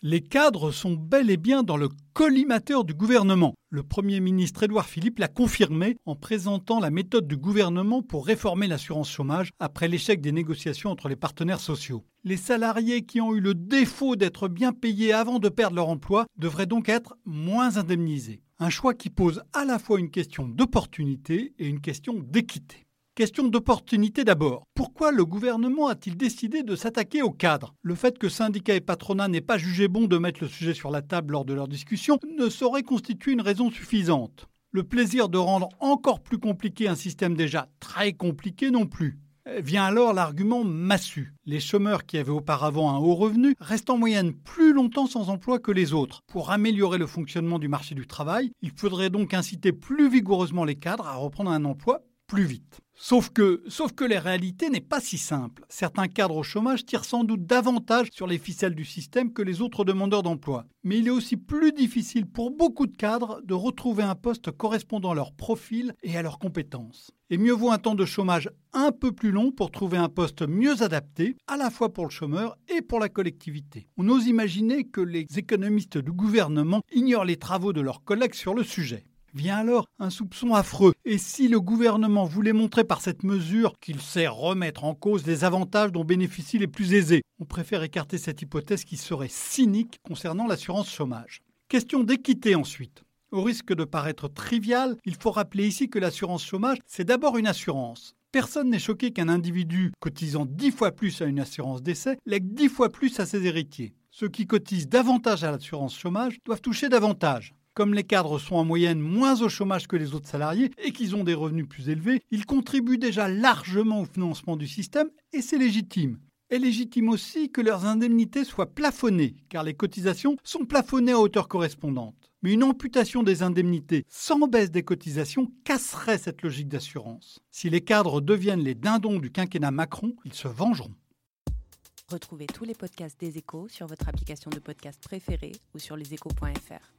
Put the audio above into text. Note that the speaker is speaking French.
Les cadres sont bel et bien dans le collimateur du gouvernement. Le Premier ministre Édouard Philippe l'a confirmé en présentant la méthode du gouvernement pour réformer l'assurance chômage après l'échec des négociations entre les partenaires sociaux. Les salariés qui ont eu le défaut d'être bien payés avant de perdre leur emploi devraient donc être moins indemnisés. Un choix qui pose à la fois une question d'opportunité et une question d'équité. Question d'opportunité d'abord. Pourquoi le gouvernement a-t-il décidé de s'attaquer au cadre? Le fait que syndicats et patronat n'aient pas jugé bon de mettre le sujet sur la table lors de leur discussion ne saurait constituer une raison suffisante. Le plaisir de rendre encore plus compliqué un système déjà très compliqué non plus. Vient alors l'argument massu. Les chômeurs qui avaient auparavant un haut revenu restent en moyenne plus longtemps sans emploi que les autres. Pour améliorer le fonctionnement du marché du travail, il faudrait donc inciter plus vigoureusement les cadres à reprendre un emploi plus vite. Sauf que, sauf que les réalités n'est pas si simple. Certains cadres au chômage tirent sans doute davantage sur les ficelles du système que les autres demandeurs d'emploi. Mais il est aussi plus difficile pour beaucoup de cadres de retrouver un poste correspondant à leur profil et à leurs compétences. Et mieux vaut un temps de chômage un peu plus long pour trouver un poste mieux adapté, à la fois pour le chômeur et pour la collectivité. On ose imaginer que les économistes du gouvernement ignorent les travaux de leurs collègues sur le sujet. Vient alors un soupçon affreux. Et si le gouvernement voulait montrer par cette mesure qu'il sait remettre en cause les avantages dont bénéficient les plus aisés On préfère écarter cette hypothèse qui serait cynique concernant l'assurance chômage. Question d'équité ensuite. Au risque de paraître trivial, il faut rappeler ici que l'assurance chômage, c'est d'abord une assurance. Personne n'est choqué qu'un individu cotisant dix fois plus à une assurance d'essai lègue dix fois plus à ses héritiers. Ceux qui cotisent davantage à l'assurance chômage doivent toucher davantage. Comme les cadres sont en moyenne moins au chômage que les autres salariés et qu'ils ont des revenus plus élevés, ils contribuent déjà largement au financement du système et c'est légitime. Et légitime aussi que leurs indemnités soient plafonnées, car les cotisations sont plafonnées à hauteur correspondante. Mais une amputation des indemnités sans baisse des cotisations casserait cette logique d'assurance. Si les cadres deviennent les dindons du quinquennat Macron, ils se vengeront. Retrouvez tous les podcasts des échos sur votre application de podcast préférée ou sur leséchos.fr.